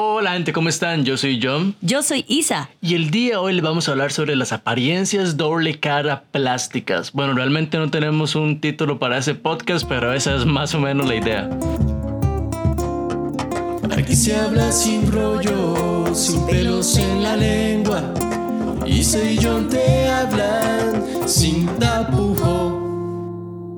Hola gente, ¿cómo están? Yo soy John. Yo soy Isa. Y el día de hoy les vamos a hablar sobre las apariencias doble cara plásticas. Bueno, realmente no tenemos un título para ese podcast, pero esa es más o menos la idea. Aquí se habla sin rollo, sin pelos en la lengua. Isa y John te hablan sin tapujo.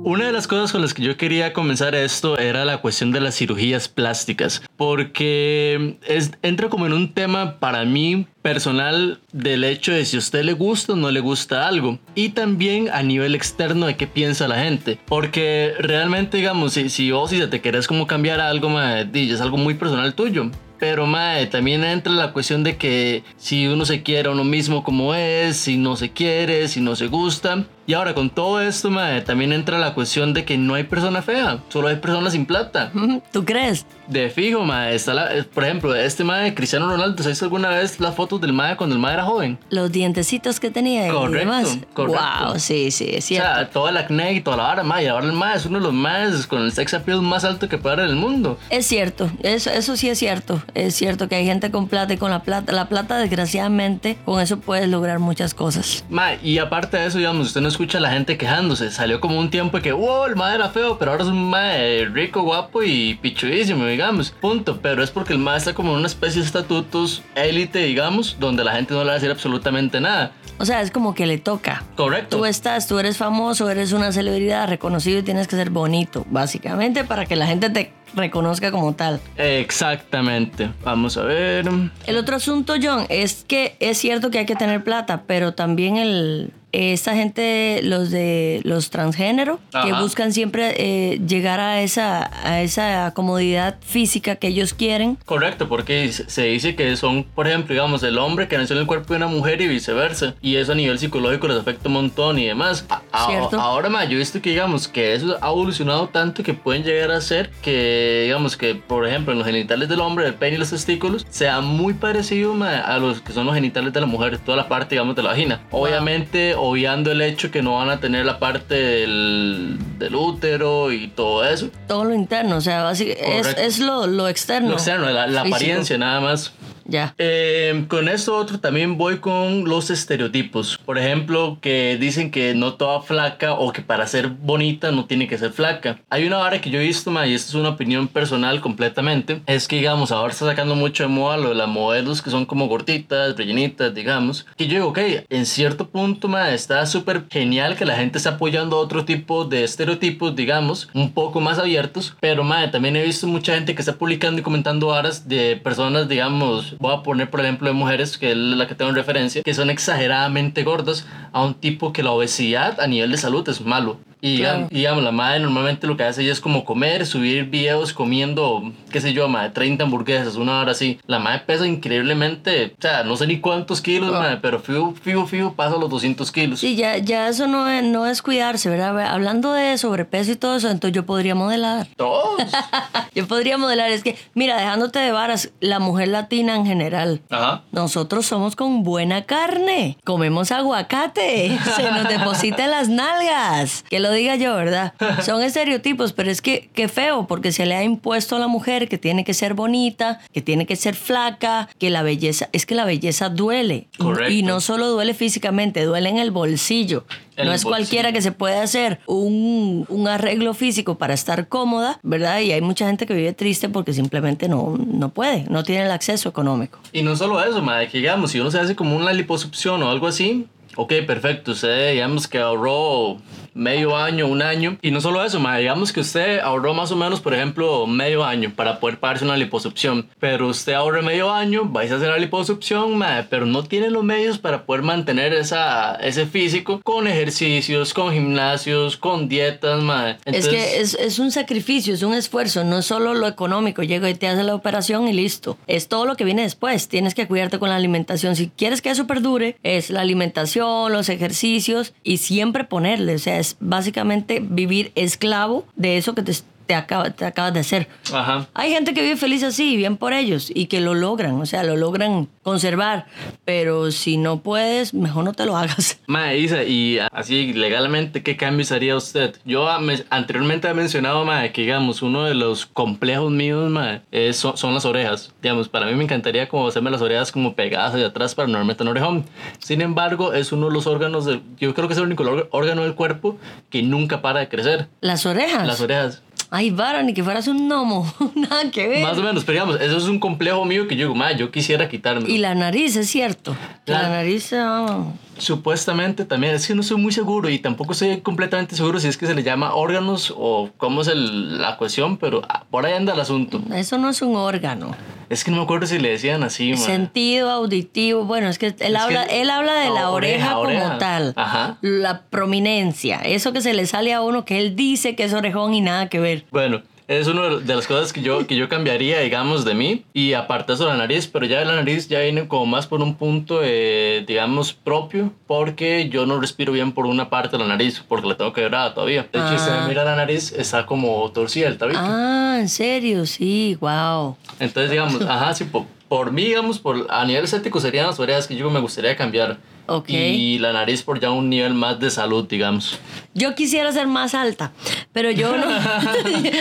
Una de las cosas con las que yo quería comenzar esto era la cuestión de las cirugías plásticas, porque es, entra como en un tema para mí personal del hecho de si a usted le gusta o no le gusta algo y también a nivel externo de qué piensa la gente porque realmente digamos si, si vos si te querés como cambiar algo es algo muy personal tuyo pero mae, también entra la cuestión de que si uno se quiere a uno mismo como es, si no se quiere, si no se gusta. Y ahora con todo esto, mae, también entra la cuestión de que no hay persona fea, solo hay personas sin plata. ¿Tú crees? De fijo, mae. Está la, eh, por ejemplo, este mae, Cristiano Ronaldo, ¿sabes alguna vez las fotos del mae cuando el mae era joven? Los dientecitos que tenía y Correcto, demás. correcto. Wow, sí, sí, es O cierto. sea, todo el acné y toda la vara, y Ahora el mae es uno de los más con el sex appeal más alto que puede haber en el mundo. Es cierto, eso, eso sí es cierto. Es cierto que hay gente con plata y con la plata. La plata, desgraciadamente, con eso puedes lograr muchas cosas. Mae, y aparte de eso, digamos, usted no escucha a la gente quejándose. Salió como un tiempo que, wow, el mae era feo, pero ahora es un mae rico, guapo y pichudísimo, digamos. Punto. Pero es porque el mae está como en una especie de estatutos élite, digamos, donde la gente no le va a decir absolutamente nada. O sea, es como que le toca. Correcto. Tú estás, tú eres famoso, eres una celebridad, reconocido y tienes que ser bonito, básicamente, para que la gente te reconozca como tal. Exactamente. Vamos a ver. El otro asunto, John, es que es cierto que hay que tener plata, pero también el esta gente, los de los transgénero, que Ajá. buscan siempre eh, llegar a esa, a esa comodidad física que ellos quieren. Correcto, porque se dice que son, por ejemplo, digamos, el hombre que nació en el cuerpo de una mujer y viceversa. Y eso a nivel psicológico les afecta un montón y demás. A- Cierto. ahora, ma, yo he visto que, digamos, que eso ha evolucionado tanto que pueden llegar a ser que, digamos, que, por ejemplo, en los genitales del hombre, el pene y los testículos, sea muy parecido ma, a los que son los genitales de la mujer, toda la parte, digamos, de la vagina. Obviamente, obviando el hecho que no van a tener la parte del, del útero y todo eso. Todo lo interno, o sea, es, es lo, lo externo. Lo externo, la, la apariencia nada más. Ya. Eh, con esto otro también voy con los estereotipos. Por ejemplo, que dicen que no toda flaca o que para ser bonita no tiene que ser flaca. Hay una vara que yo he visto, ma, y esta es una opinión personal completamente, es que digamos, ahora está sacando mucho de moda lo de las modelos que son como gorditas, rellenitas, digamos. Que yo digo, ok, en cierto punto, ma, está súper genial que la gente está apoyando otro tipo de estereotipos, digamos, un poco más abiertos. Pero, ma, también he visto mucha gente que está publicando y comentando varas de personas, digamos, voy a poner por ejemplo de mujeres, que es la que tengo en referencia, que son exageradamente gordas a un tipo que la obesidad a nivel de salud es malo. Y Claro. digamos, digamos, la madre normalmente lo que hace ella es como comer, subir videos comiendo, qué sé yo, madre, 30 hamburguesas, una hora así. La madre pesa increíblemente, o sea, no sé ni cuántos kilos, Ah. madre, pero fijo, fijo, fijo, pasa los 200 kilos. Sí, ya, ya eso no es, no es cuidarse, ¿verdad? Hablando de sobrepeso y todo eso, entonces yo podría modelar. Todos. Yo podría modelar, es que, mira, dejándote de varas, la mujer latina en general. Ajá. Nosotros somos con buena carne, comemos aguacate, se nos deposita en las nalgas. Que lo diga yo, ¿verdad? Son estereotipos, pero es que qué feo, porque se le ha impuesto a la mujer que tiene que ser bonita, que tiene que ser flaca, que la belleza, es que la belleza duele. Y- Correcto. Y no solo duele físicamente, duele en el bolsillo. No es cualquiera que se puede hacer un, un arreglo físico para estar cómoda, ¿verdad? Y hay mucha gente que vive triste porque simplemente no, no puede, no tiene el acceso económico. Y no solo eso, madre, que digamos, si uno se hace como una liposucción o algo así, ok, perfecto, usted digamos que ahorró medio año, un año. Y no solo eso, madre, digamos que usted ahorró más o menos, por ejemplo, medio año para poder pagarse una liposucción. Pero usted ahorra medio año, vais a hacer la liposucción, madre, pero no tiene los medios para poder mantener esa, ese físico con ejercicios, con gimnasios, con dietas, madre. es que es, es un sacrificio, es un esfuerzo, no es solo lo económico, llega y te hace la operación y listo. Es todo lo que viene después, tienes que cuidarte con la alimentación. Si quieres que eso perdure, es la alimentación, los ejercicios y siempre ponerle, o sea, es básicamente vivir esclavo de eso que te, te, acaba- te acabas de hacer. Ajá. Hay gente que vive feliz así, bien por ellos, y que lo logran, o sea, lo logran conservar. Pero si no puedes, mejor no te lo hagas. Mae, Isa, y así legalmente, ¿qué cambios haría usted? Yo ah, me- anteriormente he mencionado, mae, que digamos, uno de los complejos míos, mae, es- son, son las orejas. Digamos, para mí me encantaría como hacerme las orejas como pegadas hacia atrás para no orejón. Sin embargo, es uno de los órganos, del, yo creo que es el único órg- órgano del cuerpo que nunca para de crecer. Las orejas. Las orejas. Ay, vara, ni que fueras un gnomo. Nada que ver. Más o menos, pero digamos, eso es un complejo mío que yo digo, mae, yo quisiera quitarme. Y la nariz, es cierto. La- La, nariz. ah, Supuestamente también, es que no estoy muy seguro y tampoco estoy completamente seguro si es que se le llama órganos o cómo es el- la cuestión, pero ah, por ahí anda el asunto. eso no es un órgano. Es que no me acuerdo si le decían así, man. Sentido auditivo. Bueno, es que él, Es habla, que- él habla de no, la oreja, oreja, como oreja. tal. Ajá. La prominencia. Eso que se le sale a uno que él dice que es orejón y nada que ver. Bueno, es una de las cosas que yo, que yo cambiaría, digamos, de mí. Y aparte eso, la nariz, pero ya la nariz ya viene como más por un punto, eh, digamos, propio, porque yo no respiro bien por una parte de la nariz, porque la tengo quebrada todavía. De hecho, si usted Ah. mira la nariz, está como torcida el tabique. Ah, en serio, sí, wow. Entonces, digamos, ajá, sí, por, por mí, digamos, por, a nivel estético serían las orejas que yo me gustaría cambiar. Ok. Y la nariz por ya un nivel más de salud, digamos. Yo quisiera ser más alta, pero yo no.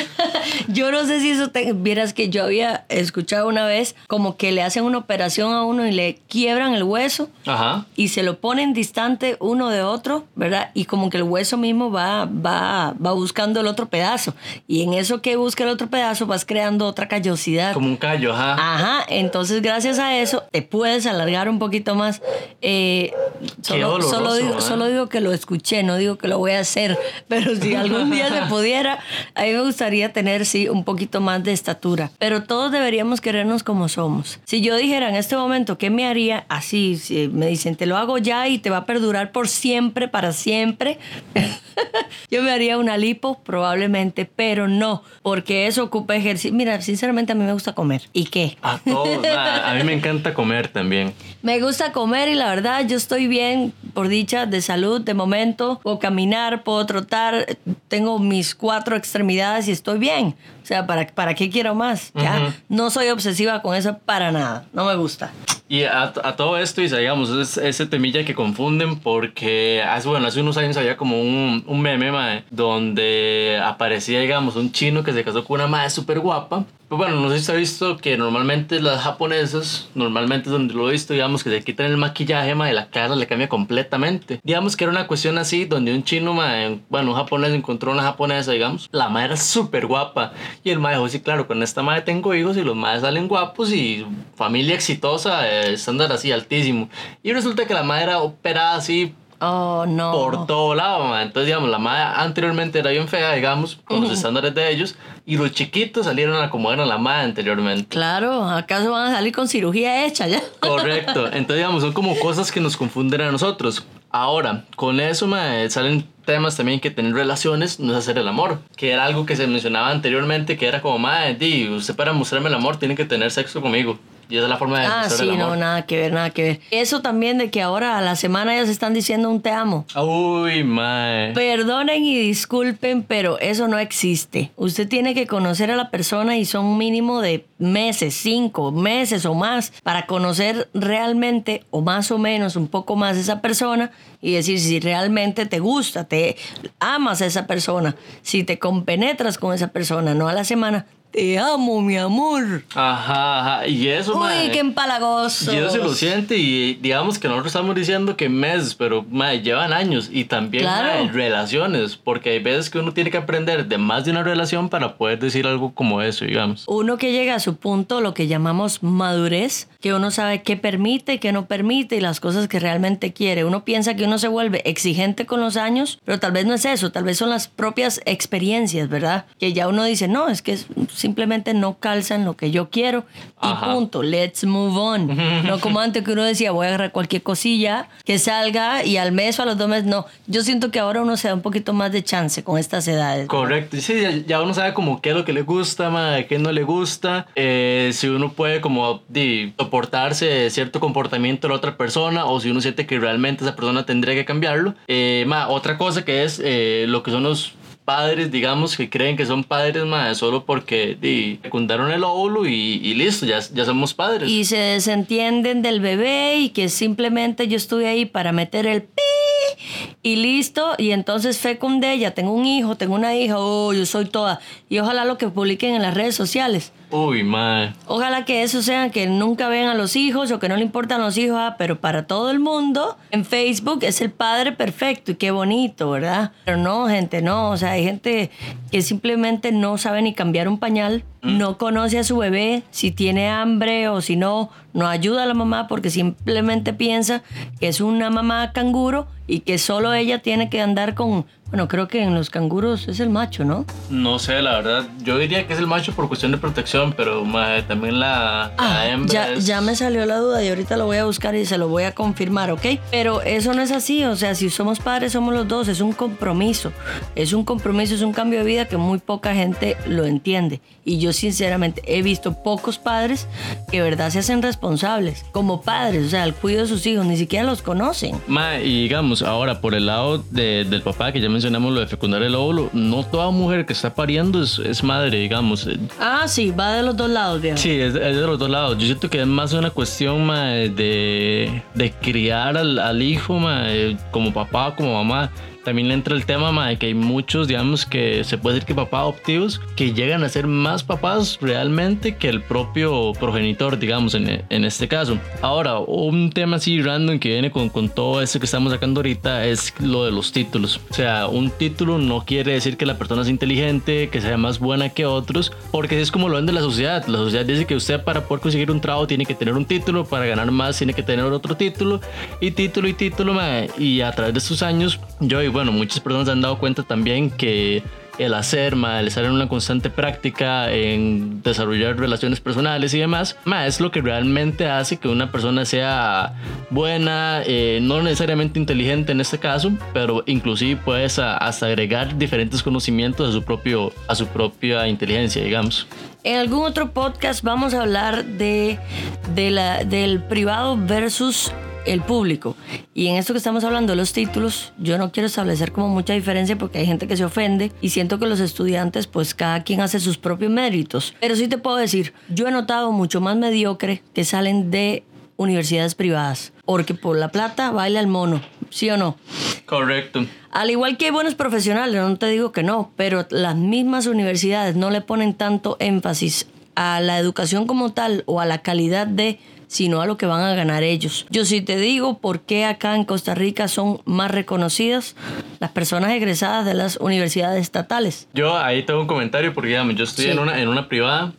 yo no sé si eso te. Vieras que yo había escuchado una vez como que le hacen una operación a uno y le quiebran el hueso Ajá. y se lo ponen distante uno de otro, ¿verdad? Y como que el hueso mismo va, va, va buscando el otro pedazo. Y en eso que busca el otro pedazo vas creando otra callosidad. Como un callo, ajá. Ajá, entonces gracias a eso te puedes alargar un poquito más. Eh, solo, solo, digo, ¿eh? solo digo que lo escuché, no digo que lo voy a hacer, pero si algún día se pudiera, a mí me gustaría tener, sí, un poquito más de estatura. Pero todos deberíamos querernos como somos. Si yo dijera en este momento, ¿qué me haría? Así, si me dicen, te lo hago ya y te va a perdurar por siempre, para siempre. Yo me haría una lipo probablemente, pero no, porque eso ocupa ejercicio. Mira, sinceramente a mí me gusta comer. ¿Y qué? A todos. a mí me encanta comer también. Me gusta comer y la verdad yo estoy bien, por dicha, de salud de momento. Puedo caminar, puedo trotar, tengo mis cuatro extremidades y estoy bien. O sea, ¿para, para qué quiero más? Ya, no soy obsesiva con eso para nada, no me gusta. Y a, a todo esto, y digamos, es ese temilla que confunden porque hace, bueno, hace unos años había como un, un meme, mae, donde aparecía, digamos, un chino que se casó con una madre súper guapa. Pues bueno, no sé si ha visto que normalmente las japonesas, normalmente donde lo he visto, digamos, que se quitan el maquillaje, mae, y la cara le cambia completamente. Digamos que era una cuestión así, donde un chino, mae, bueno, un japonés encontró una japonesa, digamos, la madre era súper guapa. Y el mae dijo, sí, claro, con esta madre tengo hijos y los madres salen guapos y familia exitosa, eh, estándar así altísimo. Y resulta que la madre era operada así Oh, no. por todo lado, ma. Entonces, digamos, la madre anteriormente era bien fea, digamos, con los estándares de ellos, y los chiquitos salieron a como era la madre anteriormente. Claro, ¿acaso van a salir con cirugía hecha ya? Correcto. Entonces, digamos, son como cosas que nos confunden a nosotros. Ahora, con eso ma, salen temas también que tener relaciones no es hacer el amor, que era algo que se mencionaba anteriormente, que era como, madre, di, usted para mostrarme el amor tiene que tener sexo conmigo. Y esa es la forma de Ah, sí, el no, nada que ver, nada que ver. Eso también de que ahora a la semana ya se están diciendo un te amo. Uy, mae. Perdonen y disculpen, pero eso no existe. Usted tiene que conocer a la persona y son mínimo de meses, cinco meses o más, para conocer realmente o más o menos un poco más esa persona y decir si realmente te gusta, te amas a esa persona, si te compenetras con esa persona, no a la semana. Te amo, mi amor. Ajá, ajá. Y eso, Uy, mae. qué empalagoso. Y eso se lo siente y digamos que nosotros estamos diciendo que meses, pero mae, llevan años y también Claro. mae, relaciones, porque hay veces que uno tiene que aprender de más de una relación para poder decir algo como eso, digamos. Uno que llega a su punto, lo que llamamos madurez, que uno sabe qué permite, qué no permite y las cosas que realmente quiere. Uno piensa que uno se vuelve exigente con los años, pero tal vez no es eso, tal vez son las propias experiencias, ¿verdad? Que ya uno dice, no, es que es- simplemente no calzan lo que yo quiero y punto, let's move on. No como antes que uno decía, voy a agarrar cualquier cosilla que salga y al mes o a los dos meses, no. Yo siento que ahora uno se da un poquito más de chance con estas edades. Correcto, y sí, ya, ya uno sabe como qué es lo que le gusta, mae, qué no le gusta, eh, si uno puede como di, soportarse cierto comportamiento de la otra persona o si uno siente que realmente esa persona tendría que cambiarlo. Eh, ma, otra cosa que es eh, lo que son los padres, digamos, que creen que son padres, mae, solo porque di, fecundaron el óvulo y, y listo, ya, ya somos padres. Y se desentienden del bebé y que simplemente yo estuve ahí para meter el pi y listo. Y entonces fecundé, ya tengo un hijo, tengo una hija, oh, yo soy toda. Y ojalá lo que publiquen en las redes sociales. Uy, mae. Ojalá que eso sea que nunca ven a los hijos o que no le importan los hijos, ah, pero para todo el mundo en Facebook es el padre perfecto y qué bonito, ¿verdad? Pero no, gente, no, o sea, hay gente que simplemente no sabe ni cambiar un pañal, no conoce a su bebé, si tiene hambre o si no, no ayuda a la mamá porque simplemente piensa que es una mamá canguro y que solo ella tiene que andar con, bueno, creo que en los canguros es el macho, ¿no? No sé, la verdad. Yo diría que es el macho por cuestión de protección, pero mae, también la, la Ah, hembra ya, es- ya me salió la duda y ahorita lo voy a buscar y se lo voy a confirmar, ¿ok? Pero eso no es así, o sea, si somos padres somos los dos, es un compromiso, es un compromiso, es un cambio de vida que muy poca gente lo entiende. Y yo sinceramente he visto pocos padres que de verdad se hacen responsables como padres, o sea, al cuidado de sus hijos, ni siquiera los conocen. Ma, y digamos, ahora por el lado de- del papá, que ya mencionamos lo de fecundar el óvulo, no toda mujer que está pariendo es, es madre, digamos. Ah, sí, va de los dos lados, viejo. Sí, es, es de los dos lados. Yo siento que es más una cuestión ma, de, de criar al, al hijo ma, como papá, como mamá. También entra el tema ma, de que hay muchos, digamos, que se puede decir que papás adoptivos que llegan a ser más papás realmente que el propio progenitor, digamos, en, en este caso. Ahora, un tema así random que viene con, con todo esto que estamos sacando ahorita es lo de los títulos. O sea, un título no quiere decir que la persona es inteligente, que sea más buena que otros, porque es como lo ven de la sociedad. La sociedad dice que usted para poder conseguir un trabajo tiene que tener un título, para ganar más tiene que tener otro título, y título y título, ma, y a través de estos años, yo y bueno, muchas personas han dado cuenta también que el hacer, ma, el estar en una constante práctica, en desarrollar relaciones personales y demás, ma, es lo que realmente hace que una persona sea buena, eh, no necesariamente inteligente en este caso, pero inclusive puedes hasta agregar diferentes conocimientos a su, propio, a su propia inteligencia, digamos. En algún otro podcast vamos a hablar de, de la, del privado versus el público. Y en esto que estamos hablando de los títulos, yo no quiero establecer como mucha diferencia porque hay gente que se ofende y siento que los estudiantes, pues cada quien hace sus propios méritos. Pero sí te puedo decir, yo he notado mucho más mediocre que salen de universidades privadas. Porque por la plata baila el mono, ¿sí o no? Correcto. Al igual que hay buenos profesionales, no te digo que no, pero las mismas universidades no le ponen tanto énfasis a la educación como tal o a la calidad de, sino a lo que van a ganar ellos. Yo sí te digo por qué acá en Costa Rica son más reconocidas las personas egresadas de las universidades estatales. Yo ahí tengo un comentario porque digamos, yo estoy Sí. en, una, en una privada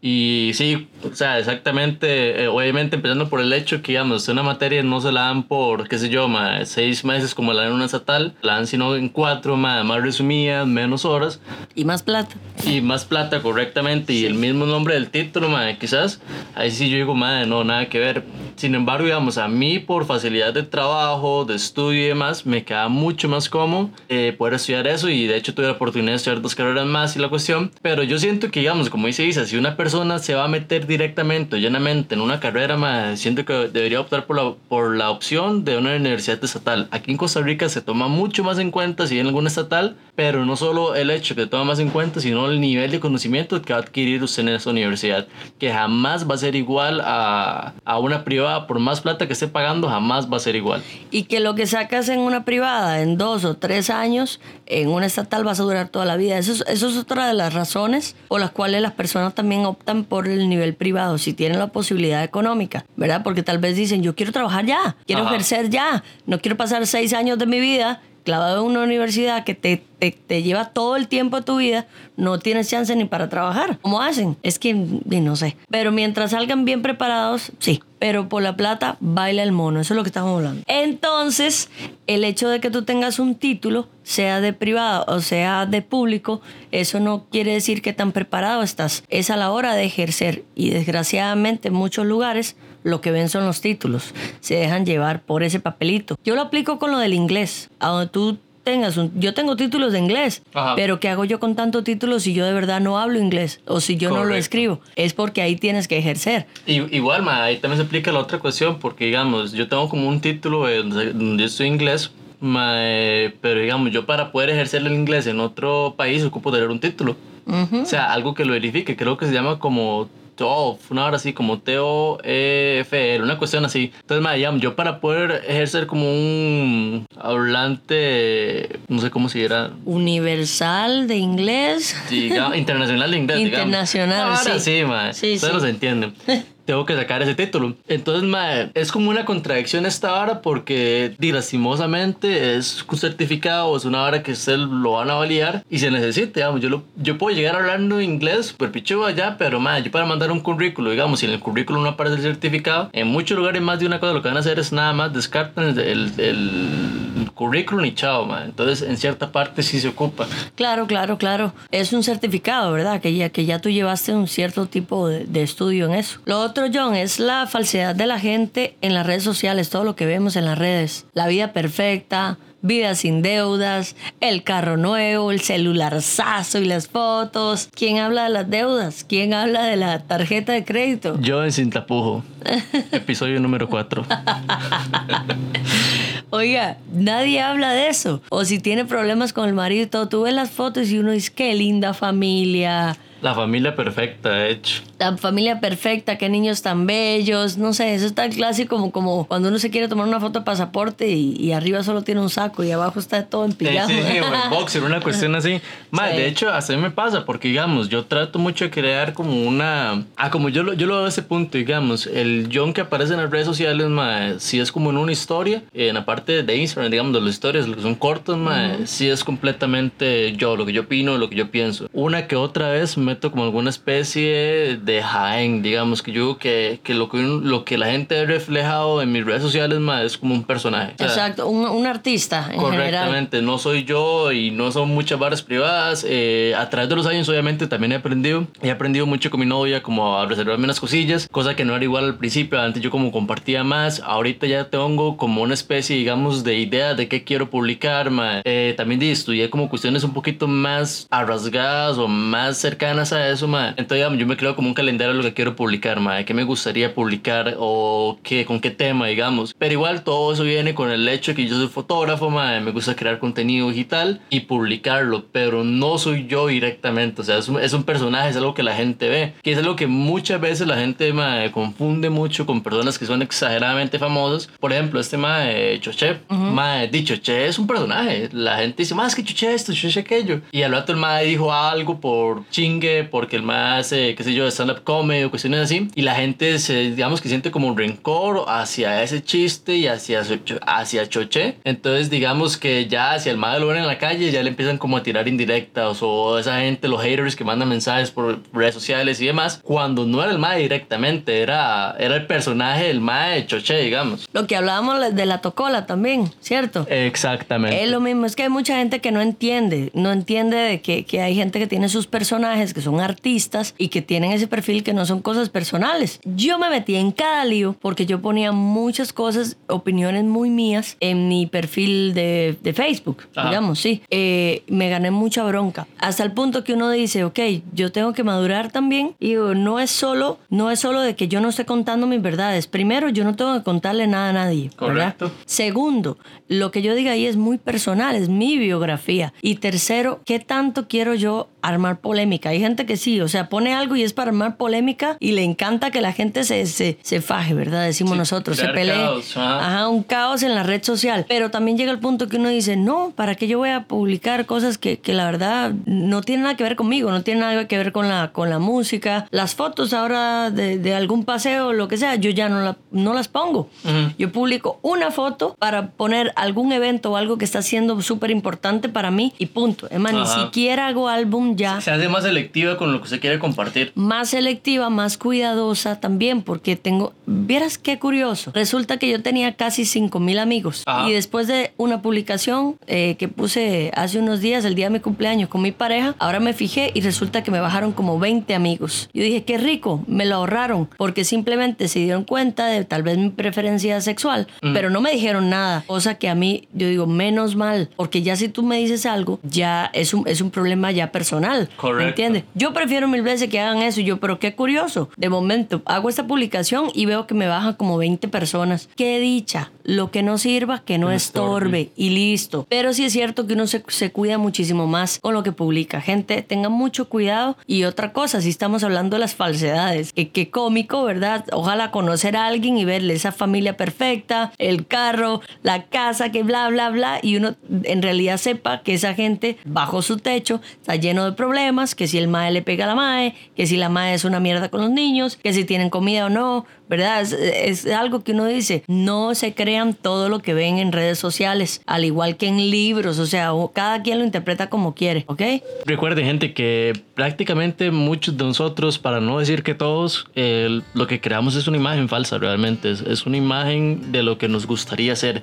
y sí, o sea, exactamente, eh, obviamente empezando por el hecho que, digamos, una materia no se la dan por, qué sé yo, ma, seis meses como la dan en una estatal, la dan sino en cuatro, ma, más resumidas, menos horas Y más plata. y más plata correctamente y el mismo nombre del título, ma, quizás, ahí sí yo digo, ma, no, nada que ver. Sin embargo, digamos, a mí por facilidad de trabajo, de estudio y demás, me queda mucho más cómodo eh, poder estudiar eso y de hecho tuve la oportunidad de estudiar dos carreras más y la cuestión, pero yo siento que, digamos, como dice Isa, si una persona se va a meter directamente llanamente en una carrera, ma, siento que debería optar por la, por la opción de una universidad estatal. Aquí en Costa Rica se toma mucho más en cuenta si en alguna estatal, pero no solo el hecho que se toma más en cuenta, sino el nivel de conocimiento que va a adquirir usted en esa universidad, que jamás va a ser igual a, a una privada, por más plata que esté pagando, jamás va a ser igual. Y que lo que sacas en una privada en dos o tres años, en una estatal vas a durar toda la vida. Eso es, eso es otra de las razones por las cuales las personas también optan por el nivel privado, si tienen la posibilidad económica, ¿verdad? Porque tal vez dicen, yo quiero trabajar ya, quiero Ajá. ejercer ya, no quiero pasar seis años de mi vida clavado en una universidad que te, te, te lleva todo el tiempo de tu vida, no tienes chance ni para trabajar. ¿Cómo hacen? Es que no sé. Pero mientras salgan bien preparados, sí. Pero por la plata baila el mono, eso es lo que estamos hablando. Entonces, el hecho de que tú tengas un título, sea de privado o sea de público, eso no quiere decir que tan preparado estás. Es a la hora de ejercer y desgraciadamente en muchos lugares lo que ven son los títulos. Se dejan llevar por ese papelito. Yo lo aplico con lo del inglés, a donde tú tengas un... Yo tengo títulos de inglés, Ajá. pero ¿qué hago yo con tanto título si yo de verdad no hablo inglés o si yo no lo Correcto. escribo? Es porque ahí tienes que ejercer. Y, igual, ma, ahí también se aplica la otra cuestión, porque digamos, yo tengo como un título eh, donde, estoy inglés, mae, pero digamos, yo para poder ejercer el inglés en otro país ocupo tener un título. Ujú. O sea, algo que lo verifique. Creo que se llama como TOEFL, una hora así, como T-O-E-F-L, una cuestión así. Entonces, mae, digamos, yo para poder ejercer como un hablante, no sé cómo se dirá, Universal de inglés. internacional de inglés, digamos. Internacional, Ahora sí. sí, mae. Sí, Ustedes sí. los entienden. Tengo que sacar ese título. Entonces, mae, es como una contradicción esta hora porque, di, lastimosamente, es un certificado, es una hora que usted lo van a validar y se necesita, digamos. Yo, lo, yo puedo llegar hablando inglés, super pichudo allá, pero, mae, yo para mandar un currículo, digamos, si en el currículo no aparece el certificado, en muchos lugares más de una cosa lo que van a hacer es nada más descartan el currículum y chao, mae. Entonces, en cierta parte sí se ocupa. Claro, claro, claro. Es un certificado, ¿verdad? Que ya, que ya tú llevaste un cierto tipo de, de estudio en eso. Lo otro, John, es la falsedad de la gente en las redes sociales, todo lo que vemos en las redes. La vida perfecta, vida sin deudas, el carro nuevo, el celularzazo y las fotos. ¿Quién habla de las deudas? ¿Quién habla de la tarjeta de crédito? Yo en Sin Tapujo, episodio número 4. Oiga, nadie habla de eso. O si tiene problemas con el marido y todo, tú ves las fotos y uno dice, qué linda familia. La familia perfecta, de hecho. La familia perfecta, qué niños tan bellos, no sé, eso es tan clásico como, como cuando uno se quiere tomar una foto de pasaporte y, y arriba solo tiene un saco y abajo está todo en Sí, pijama. sí, sí, o el boxer, una cuestión así. Más, Sí. de hecho, así me pasa, porque digamos, yo trato mucho de crear como una. Ah, como yo lo, yo lo veo a ese punto, digamos, el John que aparece en las redes sociales, ma, si es como en una historia, en la parte de Instagram, digamos, de las historias, lo que son cortos, ma, sí es completamente yo, lo que yo opino, lo que yo pienso. Una que otra vez meto como alguna especie de Jaén, digamos, que yo digo que, que, lo, que lo que la gente ha reflejado en mis redes sociales, ma, es como un personaje. O sea, Exacto, un, un artista en general. Correctamente, no soy yo y no son muchas barras privadas. Eh, a través de los años, obviamente, también he aprendido. He aprendido mucho con mi novia, como a reservarme unas cosillas, cosa que no era igual al principio. Antes yo como compartía más. Ahorita ya tengo como una especie, digamos, de idea de qué quiero publicar. ma. Eh, también di- estudié como cuestiones un poquito más arrasgadas o más cercanas a eso. ma. Entonces, digamos, yo me creo como un calendario de lo que quiero publicar, ma, de qué me gustaría publicar o qué, con qué tema, digamos. Pero igual todo eso viene con el hecho de que yo soy fotógrafo, ma, me gusta crear contenido digital y publicarlo, pero no soy yo directamente, o sea, es un, es un personaje, es algo que la gente ve, que es algo que muchas veces la gente ma, confunde mucho con personas que son exageradamente famosas. Por ejemplo, este ma de Choche, ma, di Choche es un personaje, la gente dice, más que Choche esto, Choche aquello. Y al rato el ma dijo algo por chingue, porque el ma hace, qué sé yo, stand-up comedy o cuestiones así, y la gente se, digamos que siente como un rencor hacia ese chiste y hacia, hacia Choche. Entonces, digamos que ya hacia el ma lo ven en la calle, ya le empiezan como a tirar indirectas o esa gente, los haters que mandan mensajes por redes sociales y demás, cuando no era el ma directamente, era, era el personaje del ma de Choche, digamos. Lo que hablábamos de la tocola también, ¿cierto? Exactamente. Es lo mismo, es que hay mucha gente que no entiende, no entiende de que, que hay gente que tiene sus personajes, que son artistas y que tienen ese perfil que no son cosas personales. Yo me metí en cada lío porque yo ponía muchas cosas, opiniones muy mías en mi perfil de, de Facebook, Ajá. digamos, sí. Eh, me gané mucha bronca, hasta el punto que uno dice, ok, yo tengo que madurar también y digo, no es solo, no es solo de que yo no esté contando mis verdades. Primero, yo no tengo que contarle nada a nadie, ¿verdad? Correcto. Segundo, lo que yo diga ahí es muy personal, es mi biografía. Y tercero, ¿qué tanto quiero yo armar polémica? Hay gente que sí, o sea, pone algo y es para armar polémica y le encanta que la gente se, se, se faje, ¿verdad? Decimos Sí, nosotros, se pelee. caos, ajá. Ajá, un caos en la red social. Pero también llega el punto que uno dice, no, ¿para qué yo voy a publicar cosas que, que la verdad no tienen nada que ver conmigo, no tienen nada que ver con la, con la música? Las fotos ahora de, de algún paseo, lo que sea, yo ya no, la- no las pongo. Ujú. Yo publico una foto para poner algún evento o algo que está siendo súper importante para mí y punto. Es más, ni siquiera hago álbum ya. Se hace más selectiva con lo que se quiere compartir. Más selectiva, más cuidadosa también, porque tengo. Vieras qué curioso. Resulta que yo tenía casi 5 mil amigos. Ajá. Y después de una publicación eh, que puse hace unos días, el día de mi cumpleaños, con mi pareja, ahora me fijé y resulta que me bajaron como 20 amigos. Yo dije, qué rico, me lo ahorraron, porque simplemente se dieron cuenta de tal vez mi preferencia sexual, pero no me dijeron nada. Cosa que a mí, yo digo, menos mal, porque ya si tú me dices algo, ya es un, es un problema ya personal. ¿Me Correcto. entiendes? Yo prefiero mil veces que hagan eso. Y yo, pero qué curioso. De momento, hago esta publicación y veo que me bajan como 20 personas. Qué dicha. Lo que no sirva, que no estorbe. Y listo. Pero sí es cierto que uno se, se cuida muchísimo más con lo que publica. Gente, tengan mucho cuidado. Y otra cosa, si estamos hablando de las falsedades. Que qué cómico, ¿verdad? Ojalá conocer a alguien y verle esa familia perfecta, el carro, la casa, que bla, bla, bla. Y uno en realidad sepa que esa gente bajo su techo está lleno de problemas. Que si el mae le pega a la mae, que si la mae es una mierda con los niños, que si tienen comida o no, ¿verdad? Es, es algo que uno dice, no se crean todo lo que ven en redes sociales, al igual que en libros, o sea, cada quien lo interpreta como quiere, ¿ok? Recuerden, gente, que prácticamente muchos de nosotros, para no decir que todos, eh, lo que creamos es una imagen falsa realmente. Es, es una imagen de lo que nos gustaría ser.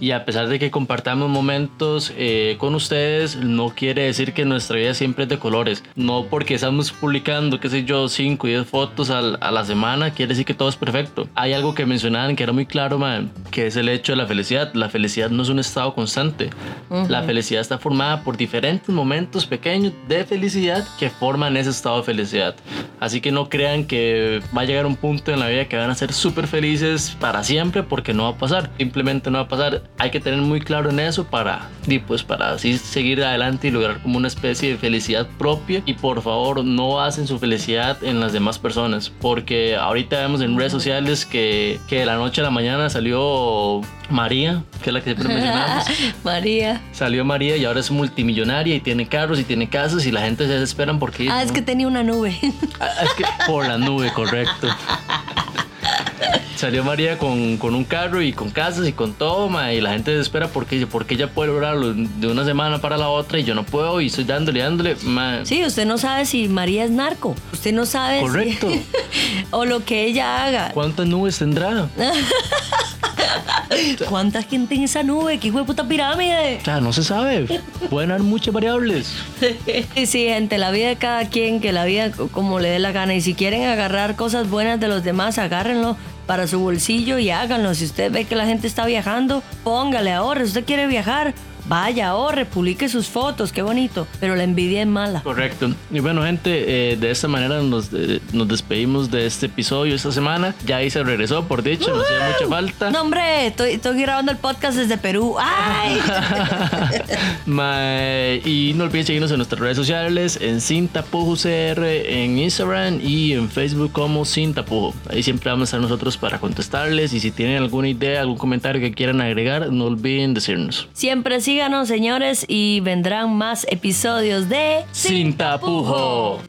Y a pesar de que compartamos momentos eh, con ustedes, no quiere decir que nuestra vida siempre es de colores. No porque estamos publicando, qué sé yo, 5 y 10 fotos al- a, la semana, quiere decir que todo es perfecto. Hay algo que mencionaban que era muy claro, man, que es el hecho de la felicidad. La felicidad no es un estado constante. La felicidad está formada por diferentes momentos pequeños de felicidad que forman ese estado de felicidad. Así que no crean que va a llegar un punto en la vida que van a ser súper felices para siempre porque no va a pasar. Simplemente no va a pasar. Hay que tener muy claro en eso para, y pues para así seguir adelante y lograr como una especie de felicidad propia. Y por favor, no basen su felicidad en las demás personas porque ahorita vemos en redes sociales que, que de la noche a la mañana salió María, que es la que siempre mencionamos. María. Salió María y ahora es multimillonaria y tiene carros y tiene casas y la gente se desesperan porque... Ah, es que tenía una nube. Ah, es que por la nube, correcto. Salió María con, con un carro y con casas y con todo, ma, y la gente se desespera porque, porque ella puede lograrlo de una semana para la otra y yo no puedo y estoy dándole, dándole. ma. Sí, usted no sabe si María es narco. Usted no sabe si- Correcto. o lo que ella haga. ¿Cuántas nubes tendrá? ¿Cuánta gente en esa nube? ¿Qué hijo de puta pirámide? O sea, no se sabe. Pueden haber muchas variables. Sí, gente, la vida de cada quien, que la vida como le dé la gana. Y si quieren agarrar cosas buenas de los demás, agárrenlo para su bolsillo y háganlo. Si usted ve que la gente está viajando, póngale, ahorre. Si usted quiere viajar, vaya, ahorre, publique sus fotos, qué bonito. Pero la envidia es mala. Correcto. Y bueno, gente, eh, de esta manera nos, eh, nos despedimos de este episodio esta semana. Ya ahí se regresó, por dicho, nos hacía mucha falta. No, hombre, estoy, estoy grabando el podcast desde Perú. ¡Ay! Y no olviden seguirnos en nuestras redes sociales, en Sin Tapujo CR, en Instagram y en Facebook como Sin Tapujo. Ahí siempre vamos a estar nosotros para contestarles y si tienen alguna idea, algún comentario que quieran agregar, no olviden decirnos. Siempre síganos, señores, y vendrán más episodios de Sin Tapujo.